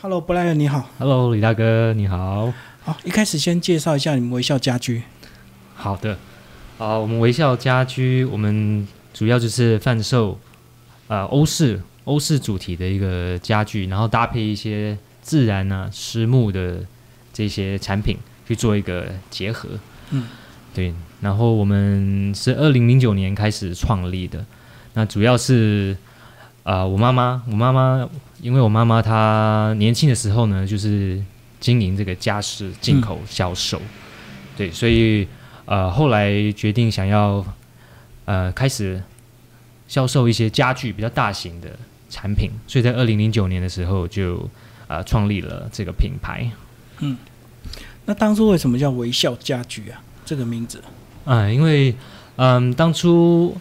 Hello，布莱恩，你好。Hello，李大哥，你好。好，一开始先介绍一下你们微笑家居。好的，啊，我们微笑家居，我们主要就是贩售呃欧式欧式主题的一个家具，然后搭配一些自然啊、实木的这些产品去做一个结合。嗯，对。然后我们是二零零九年开始创立的，那主要是啊、我妈妈，我妈妈，因为我妈妈她年轻的时候呢，就是经营这个家饰进口销售，对，所以呃后来决定想要呃开始销售一些家具比较大型的产品，所以在二零零九年的时候就呃创立了这个品牌。嗯那当初为什么叫微笑家居啊？这个名字？啊、因为嗯，当初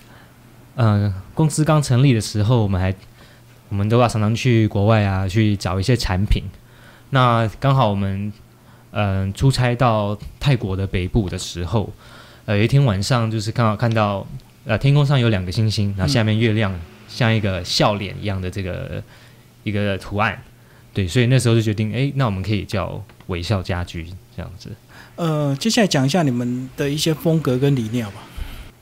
呃公司刚成立的时候，我们还我们都要常常去国外啊，去找一些产品。那刚好我们嗯、出差到泰国的北部的时候，呃有一天晚上就是刚好看到呃天空上有两个星星，然后下面月亮像一个笑脸一样的这个一个图案。对，所以那时候就决定，哎，那我们可以叫微笑家居这样子。呃，接下来讲一下你们的一些风格跟理念吧。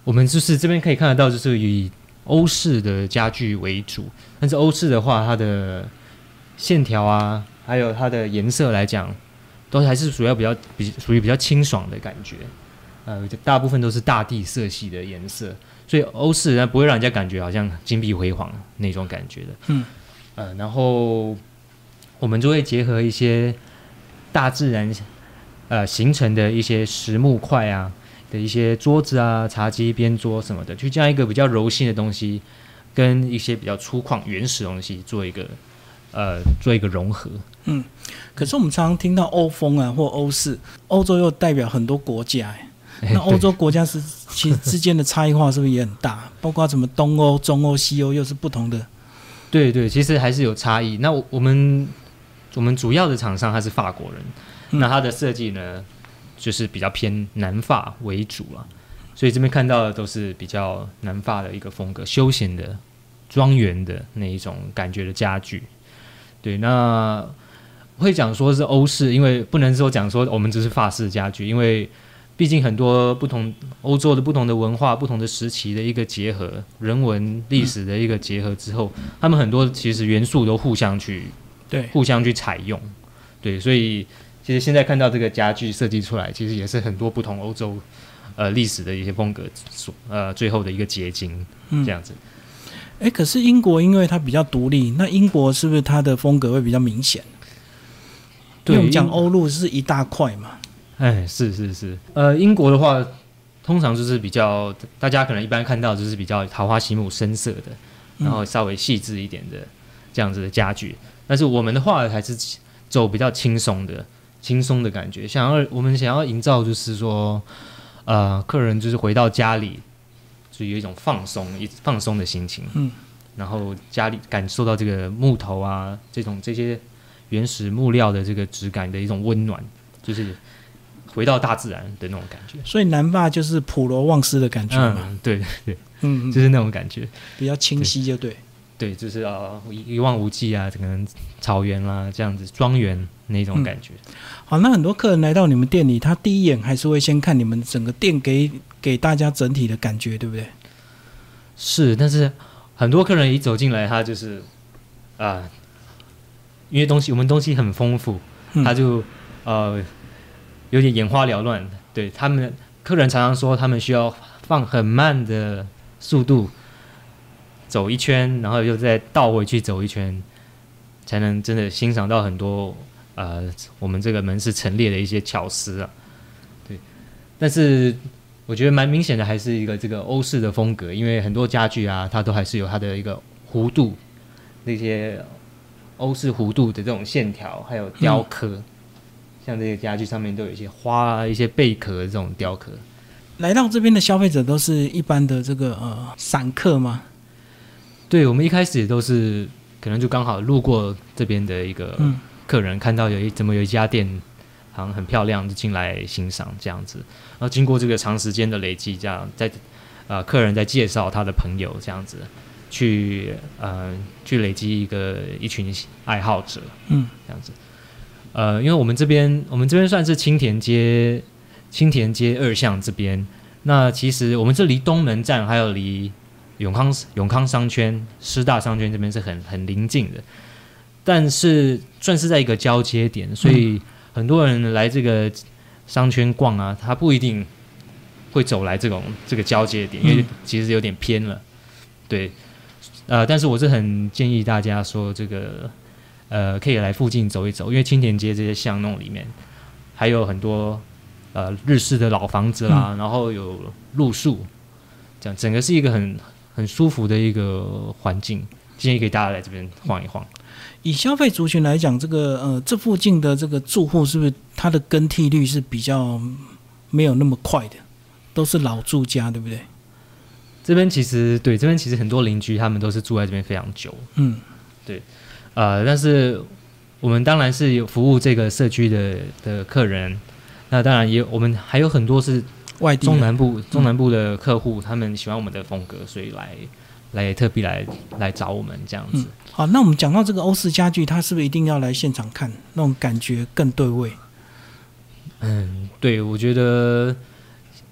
我们就是这边可以看得到，就是以欧式的家具为主，但是欧式的话，它的线条啊，还有它的颜色来讲，都还是主要比较比属于比较清爽的感觉。呃，大部分都是大地色系的颜色，所以欧式呢不会让人家感觉好像金碧辉煌那种感觉的。嗯，呃，然后我们就会结合一些大自然呃形成的一些实木块啊，的一些桌子啊、茶几、边桌什么的，去将一个比较柔性的东西，跟一些比较粗犷、原始的东西做一个呃做一个融合。嗯可是我们常常听到欧风啊或欧式，欧洲又代表很多国家、哎 那欧洲国家是其实之间的差异化是不是也很大？包括什么东欧、中欧、西欧又是不同的。对对，其实还是有差异。那我我们我们主要的厂商他是法国人，嗯那他的设计呢，就是比较偏南法为主啊，所以这边看到的都是比较南法的一个风格，休闲的、庄园的那一种感觉的家具。对，那会讲说是欧式，因为不能说讲说我们只是法式家具，因为毕竟很多不同欧洲的不同的文化、不同的时期的一个结合，人文历史的一个结合之后，他们很多其实元素都互相去对，互相去采用，对，所以其实现在看到这个家具设计出来，其实也是很多不同欧洲呃历史的一些风格所呃最后的一个结晶，嗯这样子。哎，可是英国因为它比较独立，那英国是不是它的风格会比较明显？对我们讲欧陆是一大块嘛。哎，是是是，呃，英国的话，通常就是比较大家可能一般看到就是比较桃花心木深色的，然后稍微细致一点的这样子的家具。但是我们的话还是走比较轻松的、轻松的感觉，想要我们想要营造就是说，呃，客人就是回到家里，就有一种放松、一放松的心情，嗯，然后家里感受到这个木头啊，这种这些原始木料的这个质感的一种温暖，就是回到大自然的那种感觉。所以南法就是普罗旺斯的感觉嘛，嗯，对对，嗯，嗯。就是那种感觉。比较清晰就对。对，就是呃一一望无际啊，可能草原啦、这样子，庄园那种感觉。好，那很多客人来到你们店里，他第一眼还是会先看你们整个店给给大家整体的感觉，对不对？是，但是很多客人一走进来，他就是啊、因为东西我们东西很丰富，嗯他就呃有点眼花缭乱。对他们客人常常说，他们需要放很慢的速度走一圈，然后又再倒回去走一圈，才能真的欣赏到很多呃我们这个门市陈列的一些巧思啊。对，但是我觉得蛮明显的，还是一个这个欧式的风格，因为很多家具啊，它都还是有它的一个弧度，那些欧式弧度的这种线条，还有雕刻，像这些家具上面都有一些花啊、一些贝壳的这种雕刻。来到这边的消费者都是一般的这个呃散客吗？对我们一开始也都是可能就刚好路过这边的一个嗯客人，看到有一怎么有一家店好像很漂亮，就进来欣赏这样子。然后经过这个长时间的累积，这样在呃客人在介绍他的朋友这样子，去呃去累积一个一群爱好者，嗯，这样子。呃，因为我们这边我们这边算是青田街青田街二巷这边，那其实我们这离东门站还有离永康永康商圈师大商圈这边是很很临近的，但是算是在一个交接点，所以很多人来这个商圈逛啊，他不一定会走来这种这个交接点，因为嗯。其实有点偏了，对，呃，但是我是很建议大家说这个呃可以来附近走一走，因为青田街这些巷弄里面还有很多呃日式的老房子啦，然后有路树，这样整个是一个很很舒服的一个环境，建议给大家来这边晃一晃。以消费族群来讲，这个呃，这附近的这个住户是不是它的更替率是比较没有那么快的，都是老住家，对不对？这边其实对这边其实很多邻居他们都是住在这边非常久，嗯。对呃，但是我们当然是有服务这个社区的的客人，那当然也有我们还有很多是外地中南部中南部的客户，他们喜欢我们的风格，所以来来特地来来找我们这样子。嗯，好，那我们讲到这个欧式家具，它是不是一定要来现场看，那种感觉更对味？嗯，对，我觉得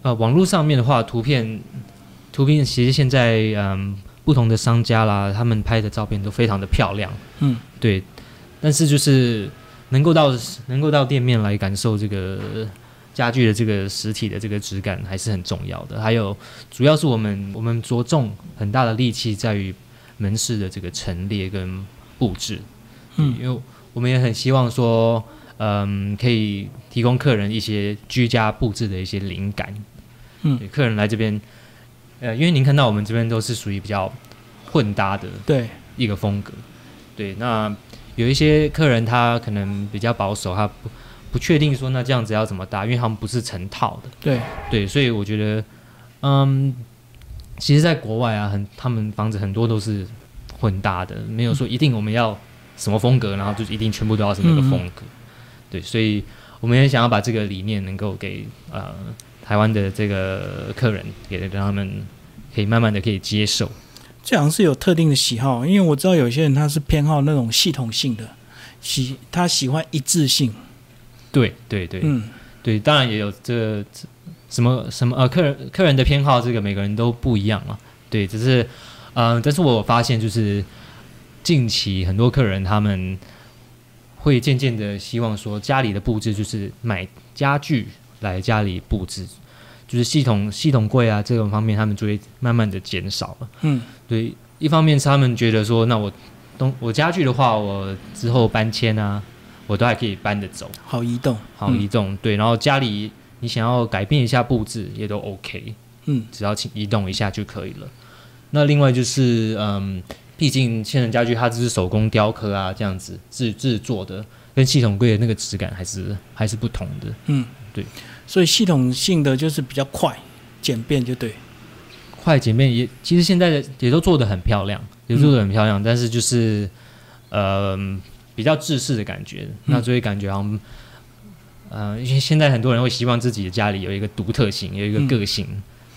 呃，网络上面的话，图片图片其实现在嗯，不同的商家啦，他们拍的照片都非常的漂亮，嗯，对，但是就是能够到能够到店面来感受这个家具的这个实体的这个质感，还是很重要的。还有，主要是我们我们着重很大的力气在于门市的这个陈列跟布置，嗯因为我们也很希望说，嗯，可以提供客人一些居家布置的一些灵感。嗯对，客人来这边，呃，因为您看到我们这边都是属于比较混搭的对，一个风格。对，那有一些客人他可能比较保守，他不不确定说那这样子要怎么搭，因为他们不是成套的。对，对，所以我觉得，嗯，其实，在国外啊，很他们房子很多都是混搭的，没有说一定我们要什么风格，然后就一定全部都要是那个风格。对，所以我们也想要把这个理念能够给呃台湾的这个客人，给让他们可以慢慢的可以接受。这好像是有特定的喜好，因为我知道有些人他是偏好那种系统性的，喜他喜欢一致性，对对对，嗯对，当然也有这这什么什么呃，客人客人的偏好，这个每个人都不一样嘛。对，只是呃，但是我发现就是近期很多客人他们会渐渐的希望说，家里的布置就是买家具来家里布置，就是系统系统柜啊这种方面，他们就会慢慢的减少了。嗯对，一方面是他们觉得说，那我东我家具的话，我之后搬迁啊，我都还可以搬得走。好移动，好移动，对，然后家里你想要改变一下布置也都 OK，嗯只要请移动一下就可以了。那另外就是，嗯，毕竟千人家具它只是手工雕刻啊，这样子制制作的，跟系统柜的那个质感还是还是不同的。嗯，对，所以系统性的就是比较快简便，就对，快简便也，其实现在的也都做的很漂亮，也做的很漂亮，但是就是，呃，比较制式的感觉，那就会感觉好像，呃，因为现在很多人会希望自己的家里有一个独特性，有一个嗯个性，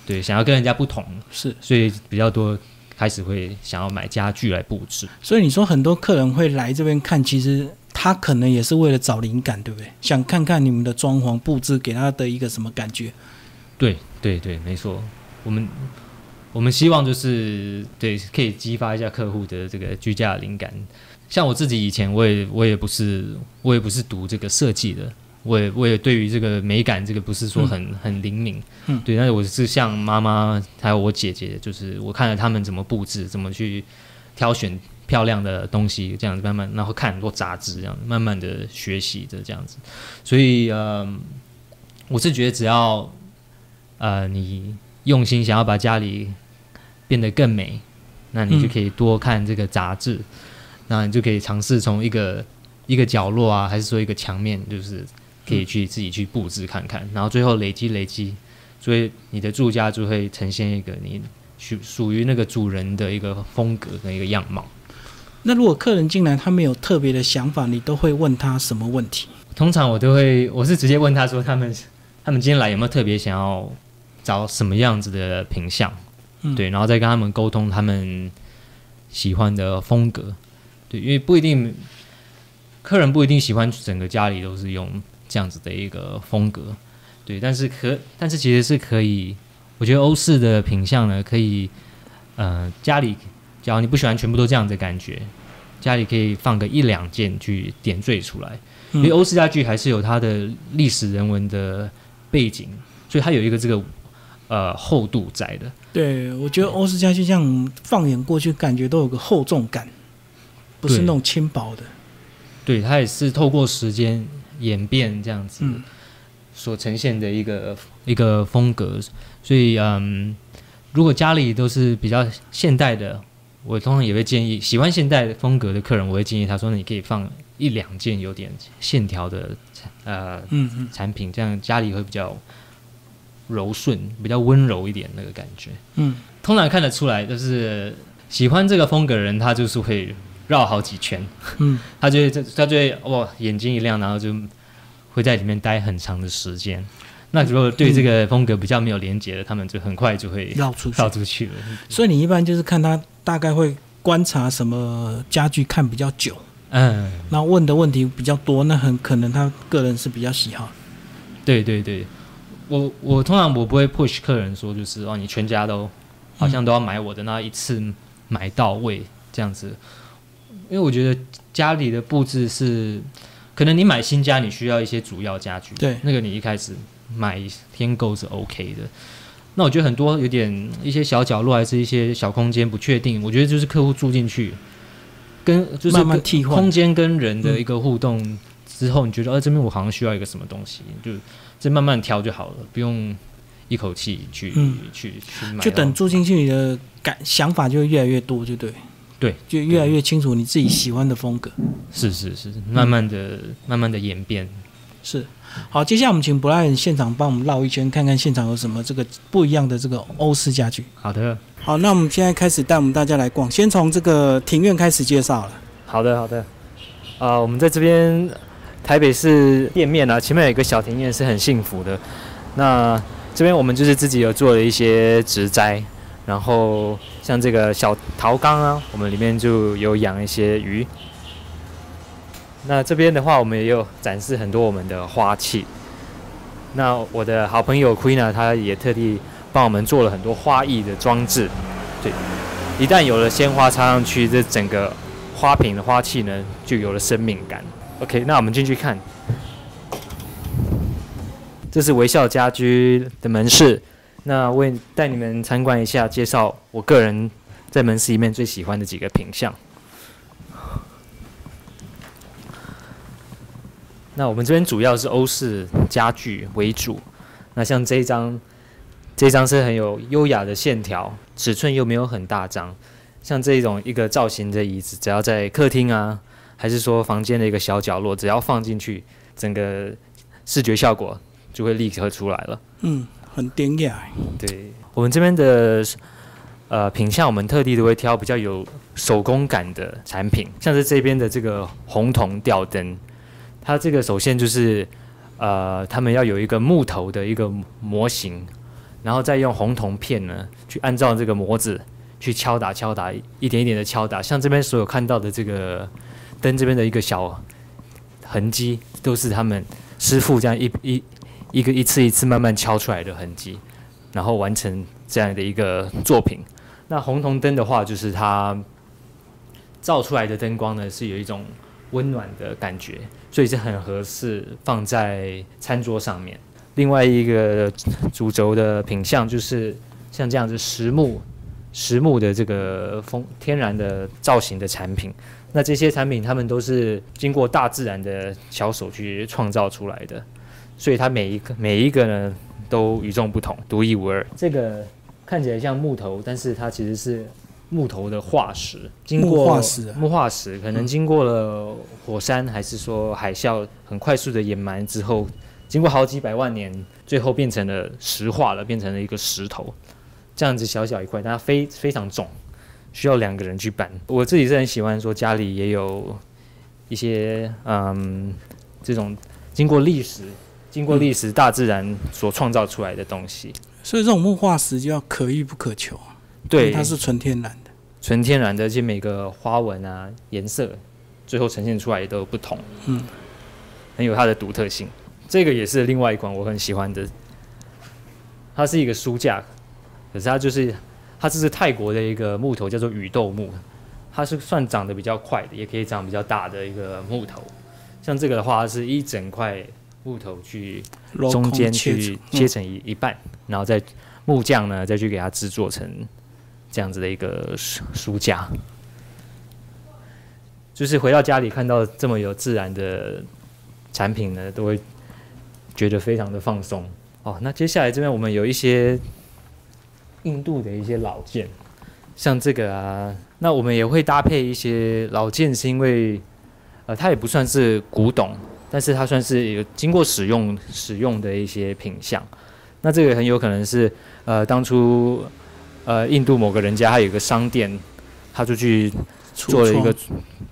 对，想要跟人家不同，是。所以比较多开始会想要买家具来布置。所以你说很多客人会来这边看，其实他可能也是为了找灵感，对不对？想看看你们的装潢布置给他的一个什么感觉。对对对，没错，我们我们希望就是对可以激发一下客户的这个居家的灵感。像我自己以前我也我也不是我也不是读这个设计的，我也我也对于这个美感这个不是说很、很灵敏，嗯。对，但是我是像妈妈还有我姐姐，就是我看了他们怎么布置，怎么去挑选漂亮的东西，这样子慢慢，然后看很多杂志，这样慢慢的学习的这样子，所以呃，我是觉得只要呃你用心想要把家里变得更美，那你就嗯。可以多看这个杂志，那你就可以尝试从一个一个角落啊，还是说一个墙面，就是可以去自己去布置看看，然后最后累积累积，所以你的住家就会呈现一个你属属于那个主人的一个风格跟一个样貌。那如果客人进来他没有特别的想法，你都会问他什么问题？通常我都会，我是直接问他说，他们他们今天来有没有特别想要找什么样子的品相，嗯对，然后再跟他们沟通他们喜欢的风格。对，因为不一定客人不一定喜欢整个家里都是用这样子的一个风格。对，但是可但是其实是可以，我觉得欧式的品相呢，可以呃家里，假如你不喜欢全部都这样的感觉，家里可以放个一两件去点缀出来。因为欧式家具还是有它的历史人文的背景，所以它有一个这个呃厚度在的。对，我觉得欧式家具这样放眼过去，感觉都有个厚重感，不是那种轻薄的。对，它也是透过时间演变这样子嗯所呈现的一个一个风格。所以嗯，如果家里都是比较现代的，我通常也会建议喜欢现代风格的客人，我会建议他说，你可以放一两件有点线条的呃嗯嗯，产品，这样家里会比较柔顺，比较温柔一点那个感觉。嗯，通常看得出来，就是喜欢这个风格的人，他就是会绕好几圈，嗯，他就会他就会哇眼睛一亮，然后就会在里面待很长的时间。那如果对这个风格比较没有连接的，他们就很快就会绕出绕。出去了。所以你一般就是看他大概会观察什么家具看比较久，嗯，那问的问题比较多，那很可能他个人是比较喜好。对对对，我我通常我不会 push 客人说就是哦，你全家都好像都要买我的，那一次买到位这样子，因为我觉得家里的布置是，可能你买新家你需要一些主要家具，对那个你一开始买添购是 OK 的。那我觉得很多有点一些小角落还是一些小空间不确定，我觉得就是客户住进去，跟就是慢慢替换空间跟人的一个互动之后，你觉得呃这边我好像需要一个什么东西，就再慢慢挑就好了，不用一口气去、嗯去去买。就等住进去，你的感想法就会越来越多，就对。对，就越来越清楚你自己喜欢的风格。是是是，慢慢的、慢慢的演变。是，好，接下来我们请 Brian 现场帮我们绕一圈，看看现场有什么这个不一样的这个欧式家具。好的，好，那我们现在开始带我们大家来逛，先从这个庭院开始介绍了。好的，好的。啊、我们在这边台北市店面啊，前面有一个小庭院，是很幸福的。那这边我们就是自己有做了一些植栽，然后像这个小陶缸啊，我们里面就有养一些鱼。那这边的话，我们也有展示很多我们的花器。那我的好朋友 Queen 他也特地帮我们做了很多花艺的装置。对，一旦有了鲜花插上去，这整个花瓶的花器呢，就有了生命感。OK，那我们进去看，这是微笑家居的门市。那我也带你们参观一下，介绍我个人在门市里面最喜欢的几个品相。那我们这边主要是欧式家具为主。那像这一张，这张是很有优雅的线条，尺寸又没有很大张。像这种一个造型的椅子，只要在客厅啊，还是说房间的一个小角落，只要放进去，整个视觉效果就会立刻出来了。嗯，很典雅。对我们这边的呃品相，我们特地都会挑比较有手工感的产品，像是这边的这个红铜吊灯，它这个首先就是呃，他们要有一个木头的一个模型，然后再用红铜片呢去按照这个模子去敲打敲打，一点一点的敲打，像这边所有看到的这个灯这边的一个小痕迹，都是他们师傅这样一一一个一次一次慢慢敲出来的痕迹。然后完成这样的一个作品。那红铜灯的话，就是它照出来的灯光呢，是有一种温暖的感觉，所以是很合适放在餐桌上面。另外一个主轴的品相就是像这样子实木、实木的这个风天然的造型的产品。那这些产品，它们都是经过大自然的巧手去创造出来的，所以它每一个每一个呢，都与众不同，独一无二。这个看起来像木头，但是它其实是木头的化石，经过木化石啊木化石可能经过了火山，还是说海啸很快速的掩埋之后，经过好几百万年，最后变成了石化了，变成了一个石头，这样子小小一块，但它非非常重，需要两个人去搬。我自己是很喜欢说家里也有一些嗯这种经过历史。经过历史、大自然所创造出来的东西，所以这种木化石就要可遇不可求，因为对，它是纯天然的。纯天然的，而且每个花纹啊、颜色，最后呈现出来也都有不同，嗯，很有它的独特性。这个也是另外一款我很喜欢的，它是一个书架，可是它就是它这是泰国的一个木头，叫做雨豆木，它是算长得比较快的，也可以长比较大的一个木头。像这个的话，是一整块木头去中间去切成一一半，然后再木匠呢再去给它制作成这样子的一个书书架。就是回到家里看到这么有自然的产品呢，都会觉得非常的放松。哦，那接下来这边我们有一些印度的一些老件，像这个啊，那我们也会搭配一些老件，是因为呃它也不算是古董，但是它算是有经过使用使用的一些品相。那这个很有可能是呃当初呃印度某个人家他有一个商店，他就去做了一个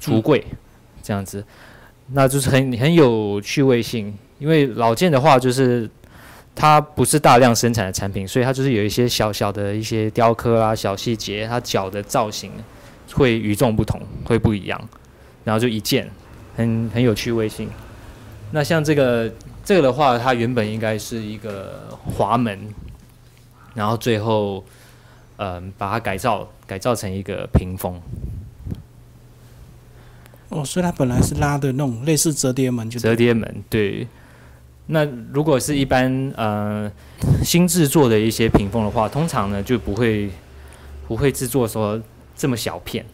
橱柜，这样子，那就是很很有趣味性。因为老件的话，就是它不是大量生产的产品，所以它就是有一些小小的一些雕刻啊、小细节，它脚的造型会与众不同，会不一样。然后就一件，很很有趣味性。那像这个这个的话，它原本应该是一个滑门，然后最后嗯、把它改造改造成一个屏风。哦，所以它本来是拉的那种类似折叠门就对折叠门，对。那如果是一般呃新制作的一些屏风的话，通常呢就不会不会制作说这么小片，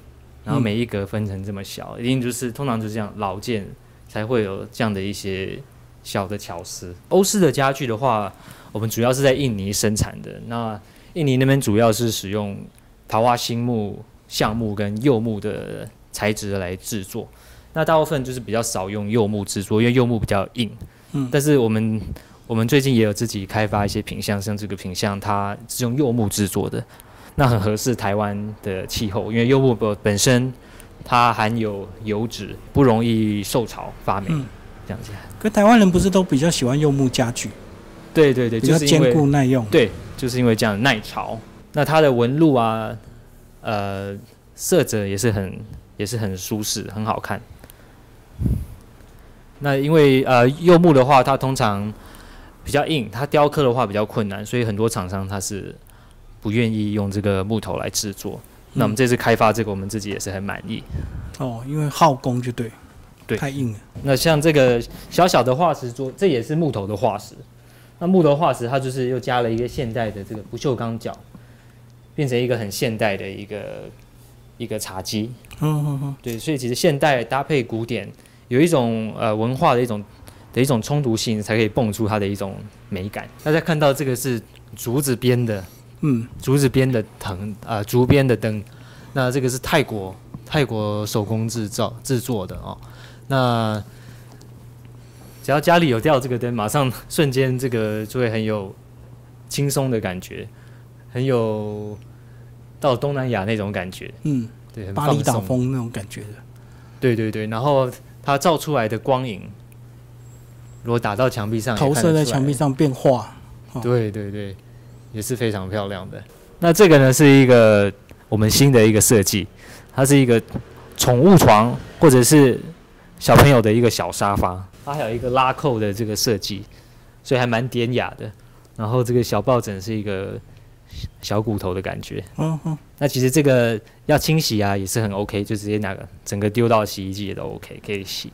然后嗯每一格分成这么小，一定就是通常就是这样老件才会有这样的一些小的巧思。欧式的家具的话，我们主要是在印尼生产的，那印尼那边主要是使用桃花心木、橡木跟柚木的材质来制作。那大部分就是比较少用柚木制作，因为柚木比较硬。嗯但是我们我们最近也有自己开发一些品相，像这个品相它是用柚木制作的，那很合适台湾的气候，因为柚木本本身它含有油脂，不容易受潮发霉，嗯这样子。可台湾人不是都比较喜欢柚木家具，对对对，比较坚就是坚固耐用。对，就是因为这样耐潮。那它的纹路啊，呃，色泽也是很也是很舒适，很好看。那因为呃柚木的话，它通常比较硬，它雕刻的话比较困难，所以很多厂商它是不愿意用这个木头来制作。那我们这次开发这个，我们自己也是很满意。哦，因为耗工就对，对太硬了。那像这个小小的化石桌，这也是木头的化石。那木头化石它就是又加了一个现代的这个不锈钢角，变成一个很现代的一个一个茶几。嗯嗯嗯，对，所以其实现代搭配古典，有一种呃文化的一种的一种冲突性，才可以蹦出它的一种美感。大家看到这个是竹子编的，嗯，竹子编的藤啊、竹编的灯，那这个是泰国泰国手工制造制作的哦。那只要家里有吊这个灯，马上瞬间这个就会很有轻松的感觉，很有到东南亚那种感觉，嗯，对，很巴厘岛风那种感觉的。对对对，然后它照出来的光影，如果打到墙壁上，投射在墙壁上变化。哦。对对对，也是非常漂亮的。那这个呢是一个我们新的一个设计，它是一个宠物床或者是小朋友的一个小沙发，它还有一个拉扣的这个设计，所以还蛮典雅的。然后这个小抱枕是一个小骨头的感觉。嗯嗯，那其实这个要清洗啊，也是很 OK，就直接拿个整个丢到洗衣机也都 OK，可以洗。